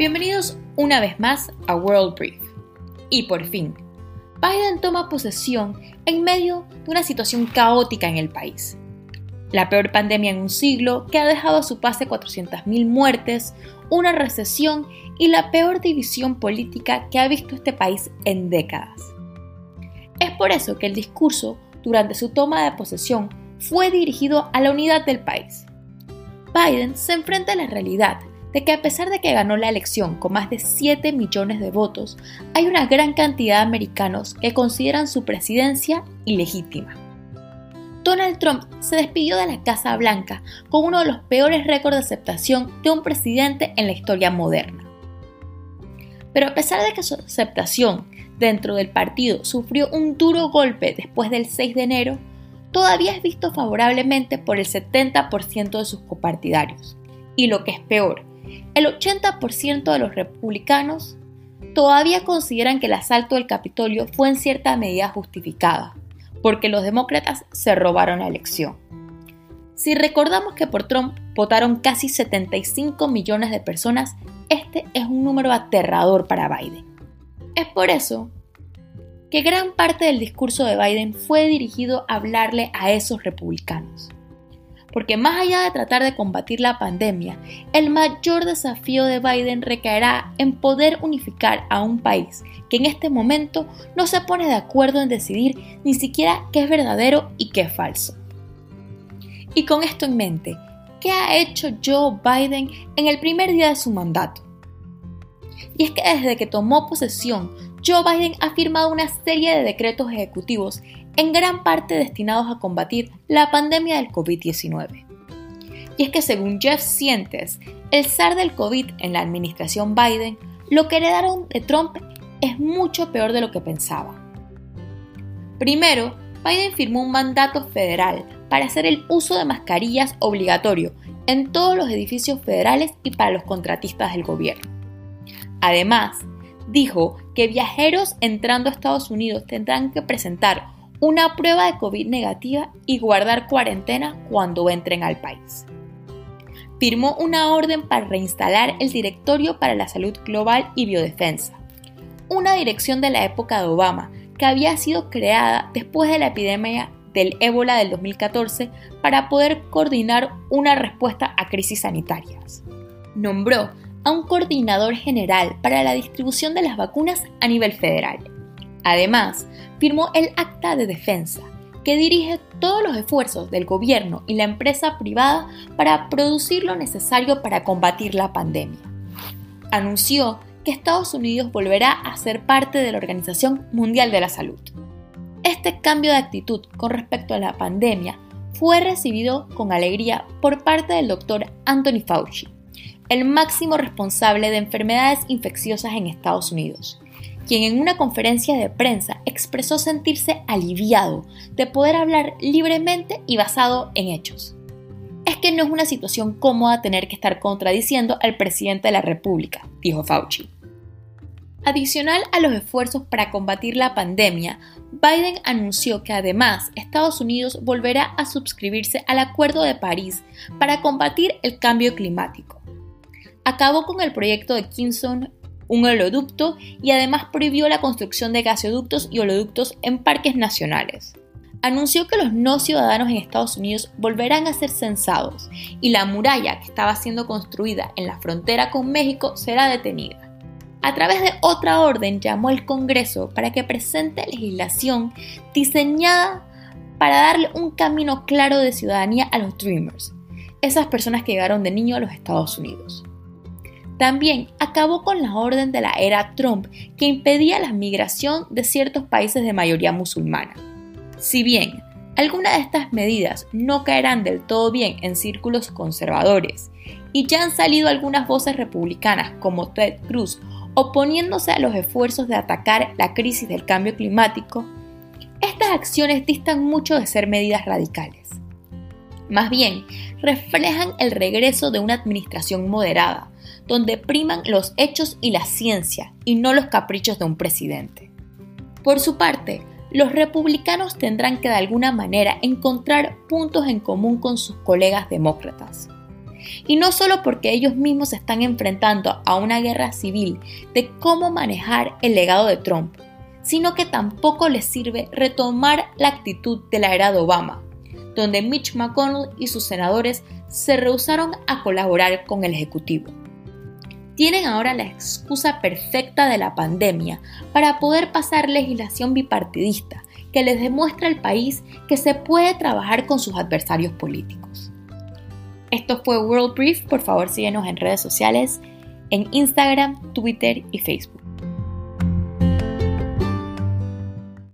Bienvenidos una vez más a World Brief. Y por fin, Biden toma posesión en medio de una situación caótica en el país. La peor pandemia en un siglo que ha dejado a su pase 400.000 muertes, una recesión y la peor división política que ha visto este país en décadas. Es por eso que el discurso durante su toma de posesión fue dirigido a la unidad del país. Biden se enfrenta a la realidad de que a pesar de que ganó la elección con más de 7 millones de votos, hay una gran cantidad de americanos que consideran su presidencia ilegítima. Donald Trump se despidió de la Casa Blanca con uno de los peores récords de aceptación de un presidente en la historia moderna. Pero a pesar de que su aceptación dentro del partido sufrió un duro golpe después del 6 de enero, todavía es visto favorablemente por el 70% de sus copartidarios. Y lo que es peor, el 80% de los republicanos todavía consideran que el asalto del Capitolio fue en cierta medida justificada, porque los demócratas se robaron la elección. Si recordamos que por Trump votaron casi 75 millones de personas, este es un número aterrador para Biden. Es por eso que gran parte del discurso de Biden fue dirigido a hablarle a esos republicanos porque más allá de tratar de combatir la pandemia, el mayor desafío de Biden recaerá en poder unificar a un país que en este momento no se pone de acuerdo en decidir ni siquiera qué es verdadero y qué es falso. Y con esto en mente, ¿qué ha hecho Joe Biden en el primer día de su mandato? Y es que desde que tomó posesión, Joe Biden ha firmado una serie de decretos ejecutivos en gran parte destinados a combatir la pandemia del COVID-19. Y es que según Jeff Sientes, el zar del COVID en la administración Biden, lo que heredaron de Trump es mucho peor de lo que pensaba. Primero, Biden firmó un mandato federal para hacer el uso de mascarillas obligatorio en todos los edificios federales y para los contratistas del gobierno. Además, dijo que viajeros entrando a Estados Unidos tendrán que presentar una prueba de COVID negativa y guardar cuarentena cuando entren al país. Firmó una orden para reinstalar el Directorio para la Salud Global y Biodefensa, una dirección de la época de Obama que había sido creada después de la epidemia del ébola del 2014 para poder coordinar una respuesta a crisis sanitarias. Nombró a un coordinador general para la distribución de las vacunas a nivel federal. Además, firmó el Acta de Defensa, que dirige todos los esfuerzos del gobierno y la empresa privada para producir lo necesario para combatir la pandemia. Anunció que Estados Unidos volverá a ser parte de la Organización Mundial de la Salud. Este cambio de actitud con respecto a la pandemia fue recibido con alegría por parte del doctor Anthony Fauci, el máximo responsable de enfermedades infecciosas en Estados Unidos, quien en una conferencia de prensa expresó sentirse aliviado de poder hablar libremente y basado en hechos. Es que no es una situación cómoda tener que estar contradiciendo al presidente de la República, dijo Fauci. Adicional a los esfuerzos para combatir la pandemia, Biden anunció que además Estados Unidos volverá a suscribirse al Acuerdo de París para combatir el cambio climático. Acabó con el proyecto de Kingston un oleoducto y además prohibió la construcción de gasoductos y oleoductos en parques nacionales. Anunció que los no ciudadanos en Estados Unidos volverán a ser censados y la muralla que estaba siendo construida en la frontera con México será detenida. A través de otra orden llamó al Congreso para que presente legislación diseñada para darle un camino claro de ciudadanía a los Dreamers, esas personas que llegaron de niño a los Estados Unidos. También acabó con la orden de la era Trump que impedía la migración de ciertos países de mayoría musulmana. Si bien algunas de estas medidas no caerán del todo bien en círculos conservadores, y ya han salido algunas voces republicanas como Ted Cruz oponiéndose a los esfuerzos de atacar la crisis del cambio climático, estas acciones distan mucho de ser medidas radicales. Más bien, reflejan el regreso de una administración moderada, donde priman los hechos y la ciencia y no los caprichos de un presidente. Por su parte, los republicanos tendrán que de alguna manera encontrar puntos en común con sus colegas demócratas. Y no solo porque ellos mismos se están enfrentando a una guerra civil de cómo manejar el legado de Trump, sino que tampoco les sirve retomar la actitud de la era de Obama, donde Mitch McConnell y sus senadores se rehusaron a colaborar con el Ejecutivo. Tienen ahora la excusa perfecta de la pandemia para poder pasar legislación bipartidista que les demuestra al país que se puede trabajar con sus adversarios políticos. Esto fue World Brief, por favor síguenos en redes sociales, en Instagram, Twitter y Facebook.